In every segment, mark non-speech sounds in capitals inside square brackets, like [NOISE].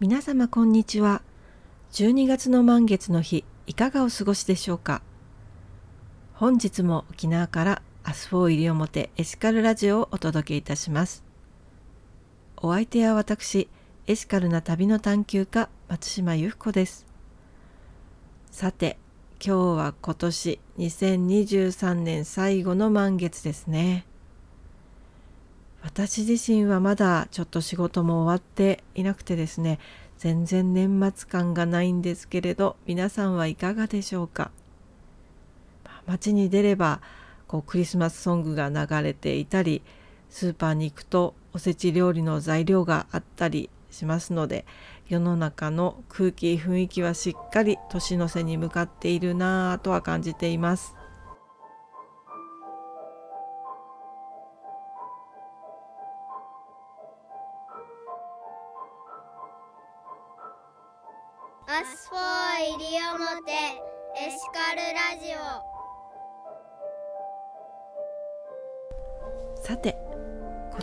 皆様こんにちは。12月の満月の日いかがお過ごしでしょうか？本日も沖縄からアスフォー西表エシカルラジオをお届けいたします。お相手は私エシカルな旅の探求家松島由布子です。さて今日は今年2023年最後の満月ですね。私自身はまだちょっと仕事も終わっていなくてですね全然年末感がないんですけれど皆さんはいかがでしょうか？街に出ればこうクリスマスソングが流れていたりスーパーに行くとおせち料理の材料があったりしますので世の中の空気雰囲気はしっかり年の瀬に向かっているなぁとは感じています。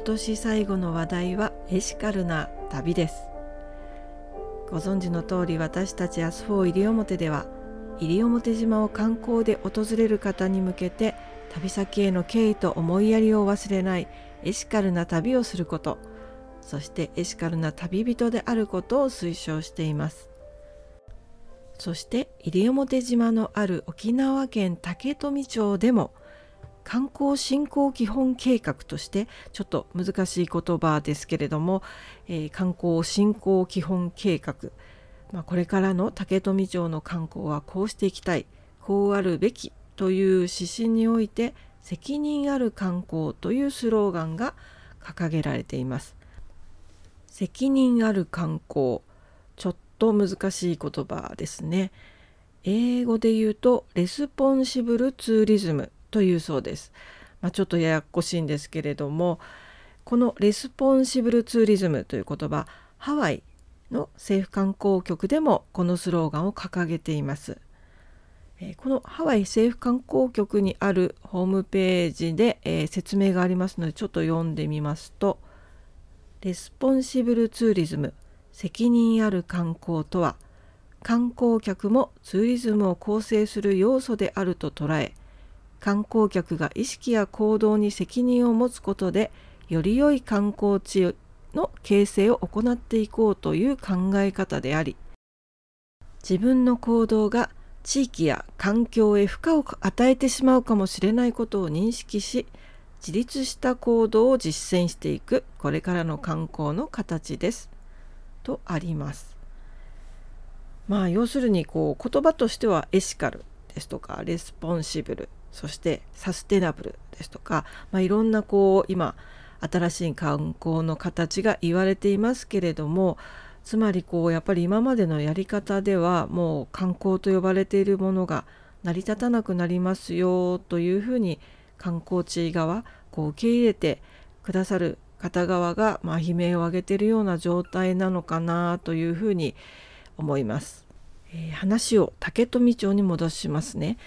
年最後の話題はエシカルな旅です。ご存知の通り私たちアスフォー西表では西表島を観光で訪れる方に向けて旅先への敬意と思いやりを忘れないエシカルな旅をすることそしてエシカルな旅人であることを推奨しています。そして西表島のある沖縄県竹富町でも観光振興基本計画としてちょっと難しい言葉ですけれども、えー、観光振興基本計画、まあ、これからの竹富町の観光はこうしていきたいこうあるべきという指針において責任ある観光というスローガンが掲げられています。責任ある観光ちょっと難しい言葉ですね。英語で言うとレスポンシブルツーリズムというそうです。まあ、ちょっとややこしいんですけれどもこのレスポンシブルツーリズムという言葉ハワイの政府観光局でもこのスローガンを掲げています。このハワイ政府観光局にあるホームページで、え説明がありますのでちょっと読んでみますと「レスポンシブルツーリズム責任ある観光とは観光客もツーリズムを構成する要素であると捉え観光客が意識や行動に責任を持つことでより良い観光地の形成を行っていこうという考え方であり自分の行動が地域や環境へ負荷を与えてしまうかもしれないことを認識し自立した行動を実践していくこれからの観光の形ですとあります。まあ要するにこう言葉としてはエシカルですとかレスポンシブルそしてサステナブルですとか、まあ、いろんなこう今新しい観光の形が言われていますけれどもつまりこうやっぱり今までのやり方ではもう観光と呼ばれているものが成り立たなくなりますよというふうに観光地側こう受け入れてくださる片側がまあ悲鳴を上げているような状態なのかなというふうに思います。えー、話を竹富町に戻しますね。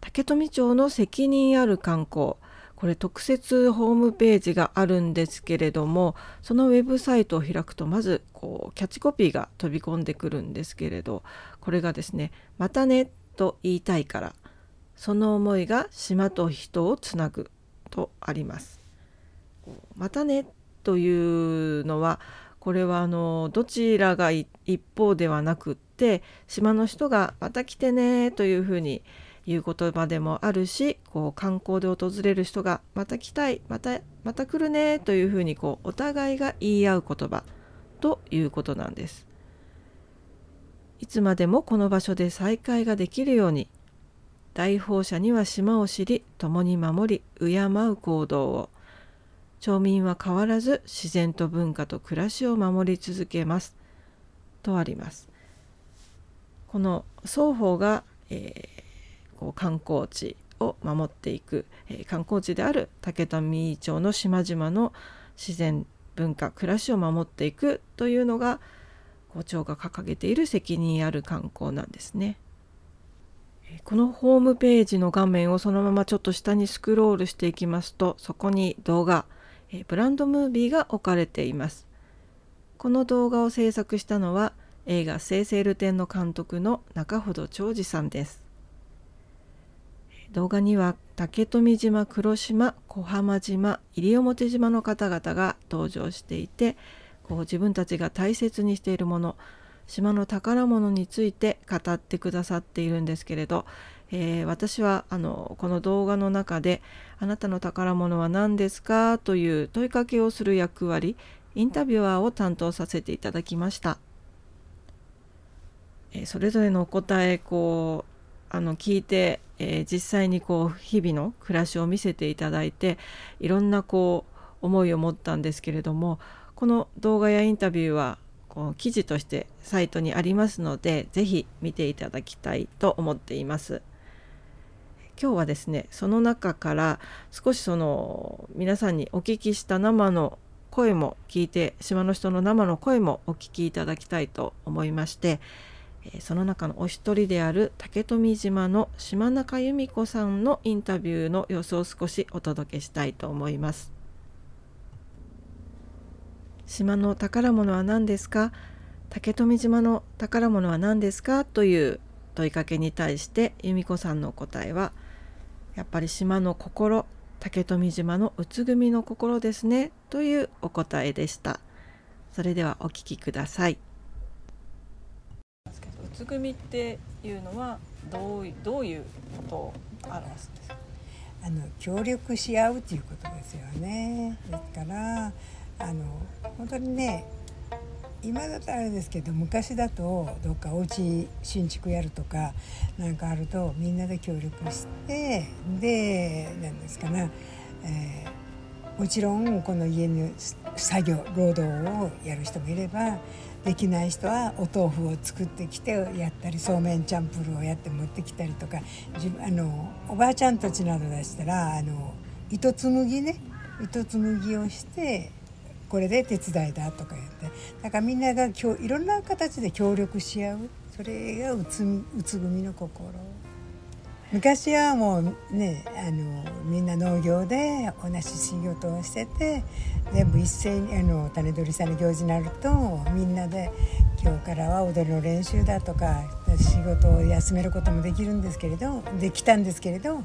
竹富町の責任ある観光これ特設ホームページがあるんですけれどもそのウェブサイトを開くとまずこうキャッチコピーが飛び込んでくるんですけれどこれがですね「またね」と言いたいからその思いが島と人をつなぐとあります。またねというのはこれはあのどちらが一方ではなくって島の人がまた来てねというふうに言う言葉でもあるしこう観光で訪れる人がまた来たいまたまた来るねというふうにこうお互いが言い合う言葉ということなんです。いつまでもこの場所で再会ができるように来訪者には島を知り共に守り敬う行動を町民は変わらず自然と文化と暮らしを守り続けますとあります。この双方が、えー、こう観光地を守っていく、えー、観光地である竹富町の島々の自然文化暮らしを守っていくというのが校長が掲げている責任ある観光なんですね。このホームページの画面をそのままちょっと下にスクロールしていきますとそこに動画ブランドムービーが置かれていますこの動画を制作したのは映画「生成ルテン」の監督の中ほど長司さんです動画には竹富島黒島小浜島西表島の方々が登場していてこう自分たちが大切にしているもの島の宝物について語ってくださっているんですけれど、えー、私はあのこの動画の中で「あなたの宝物は何ですか?」という問いかけをする役割インタビュアーを担当させていただきました。え、それぞれのお答えこうあの聞いて、えー、実際にこう日々の暮らしを見せていただいていろんなこう思いを持ったんですけれどもこの動画やインタビューはこう記事としてサイトにありますので是非見ていただきたいと思っています。今日はですねその中から少しその皆さんにお聞きした生の声も聞いて島の人の生の声もお聞きいただきたいと思いましてその中のお一人である竹富島の島中由美子さんのインタビューの様子を少しお届けしたいと思います。島の宝物は何ですか？竹富島の宝物は何ですか？という問いかけに対して由美子さんの答えはやっぱり島の心竹富島のうつぐみの心ですねというお答えでした。それではお聞きください。うつぐみっていうのはどうどういうことを表すんですか？あの協力し合うということですよね。ですからあの本当にね今だとあれですけど昔だとどっかお家新築やるとかなんかあるとみんなで協力してで何ですかね、えー、もちろんこの家の作業労働をやる人もいればできない人はお豆腐を作ってきてやったりそうめんチャンプルをやって持ってきたりとかあのおばあちゃんたちなどでしたらあの糸紡ぎね糸紡ぎをしてこれで手伝いだとかやって。だからみんなが今日いろんな形で協力し合う。それがうつうつ組の心。昔はもうねあのみんな農業で同じ仕事をしてて全部一斉にあの種取りさんの行事になるとみんなで今日からは踊りの練習だとか仕事を休めることもできるんですけれどできたんですけれど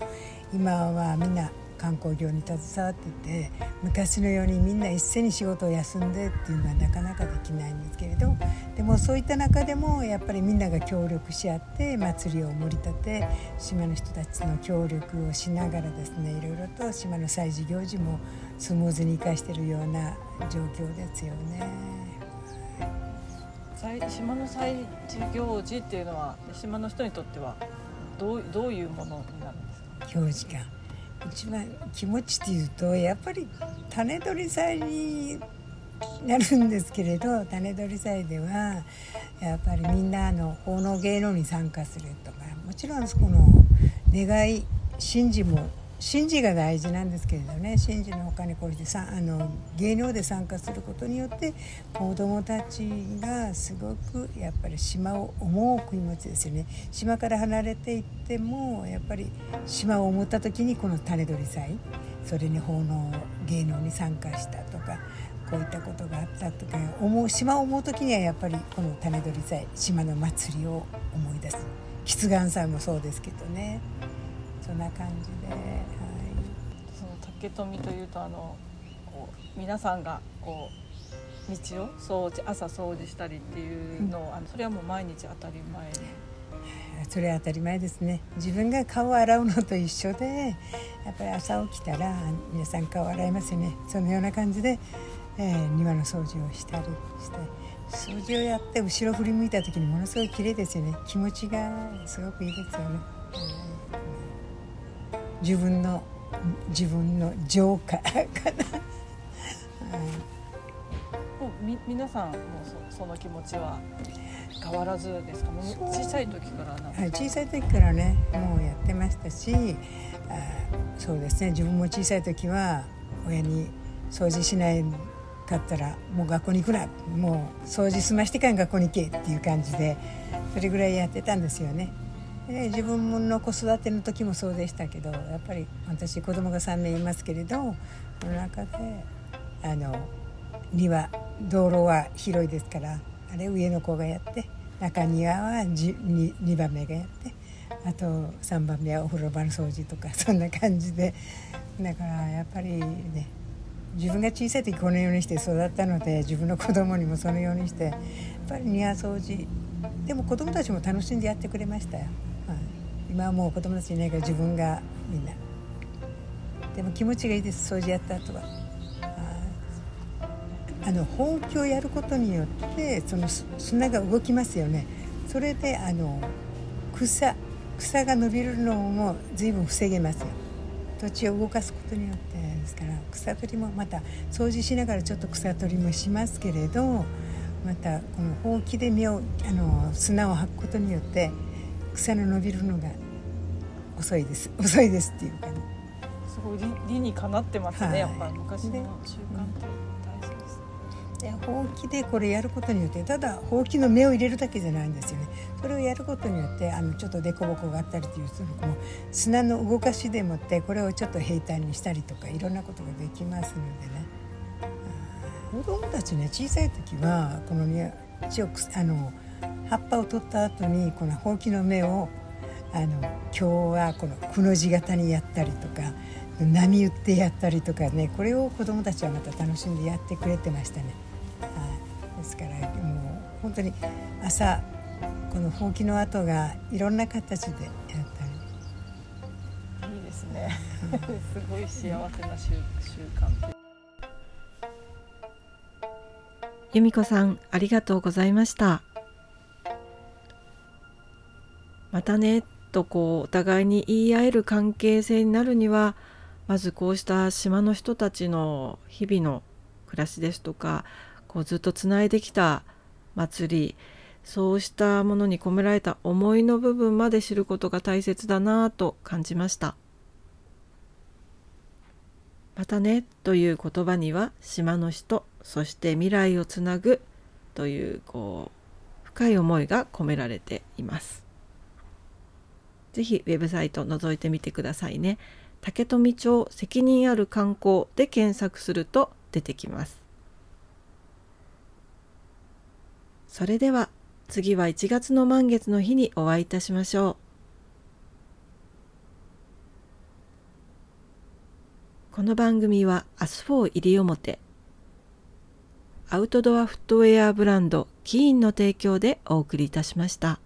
今はみんな観光業に携わってて昔のようにみんな一斉に仕事を休んでっていうのはなかなかできないんですけれどでもそういった中でもやっぱりみんなが協力し合って祭りを盛り立て島の人たちの協力をしながらですねいろいろと島の祭事行事もスムーズに生かしているような状況ですよね。島の祭事行事っていうのは島の人にとってはどうどういうものになるんですか？行事か一番気持ちっていうとやっぱり種取り祭になるんですけれど [LAUGHS] 種取り祭ではやっぱりみんなあの奉納芸能に参加するとかもちろんそこの願い神事も神事が大事なんですけれどね。神事のほかにこうしてさあの芸能で参加することによって子どもたちがすごくやっぱり島を思う気持ちですよね。島から離れていってもやっぱり島を思った時にこの種取り祭。それに奉納芸能に参加したとかこういったことがあったとか思う島を思う時にはやっぱりこの種取り祭島の祭りを思い出す。吉願祭もそうですけどね。そんな感じで、はい、その竹富というとあの皆さんがこう道を掃除朝掃除したりっていうのを、うん、あのそれはもう毎日当たり前。[LAUGHS] それは当たり前ですね。自分が顔を洗うのと一緒でやっぱり朝起きたら皆さん顔洗いますよね。そのような感じで、えー、庭の掃除をしたりして。掃除をやって後ろ振り向いた時にものすごい綺麗ですよね。気持ちがすごくいいですよね。自分の自分の浄化かな、もうみ皆さんもそその気持ちは変わらずですか？小さい時からなはい、小さい時からねもうやってましたしあそうですね。自分も小さい時は親に掃除しないかったらもう学校に行くな。もう掃除済ましてから学校に行けっていう感じでそれぐらいやってたんですよね。で自分の子育ての時もそうでしたけどやっぱり私子供が3名いますけれどその中であの庭道路は広いですからあれ上の子がやって中庭は 2, 2番目がやってあと3番目はお風呂場の掃除とか [LAUGHS] そんな感じで。だからやっぱりね自分が小さい時このようにして育ったので自分の子供にもそのようにしてやっぱり庭掃除でも子供たちも楽しんでやってくれましたよ、今はもう子供たちいないから自分がみんな。でも気持ちがいいです。掃除やった後は。あのほうきをやることによってその砂が動きますよね。それであの草草が伸びるのも随分防げますよ。土地を動かすことによってですから草取りもまた掃除しながらちょっと草取りもしますけれどまたこのほうきで実をあの砂を吐くことによって草の伸びるのが遅いです。遅いですっていうかねすごい理理にかなってますね、はい、やっぱり昔の習慣って大事です。でほうきでこれやることによってただほうきの芽を入れるだけじゃないんですよね。それをやることによってあのちょっと凸凹があったりというそのこの砂の動かしでもってこれをちょっと平坦にしたりとかいろんなことができますのでね。子供たちね小さい時はこのねあの葉っぱを取った後にこのほうきの芽をあの今日はこのくの字型にやったりとか波打ってやったりとかねこれを子どもたちはまた楽しんでやってくれてましたね。ですからもう本当に朝このほうきの跡がいろんな形でやったり。いいですね。[LAUGHS] すごい幸せな習慣由美子さんありがとうございました。またねとこうお互いに言い合える関係性になるにはまずこうした島の人たちの日々の暮らしですとかこうずっとつないできた祭りそうしたものに込められた思いの部分まで知ることが大切だなぁと感じました。またねという言葉には島の人そして未来をつなぐというこう深い思いが込められています。ぜひウェブサイト覗いてみてくださいね竹富町責任ある観光で検索すると出てきますそれでは次は1月の満月の日にお会いいたしましょう。この番組はアスフォー西表アウトドアフットウェアブランド KEEN の提供でお送りいたしました。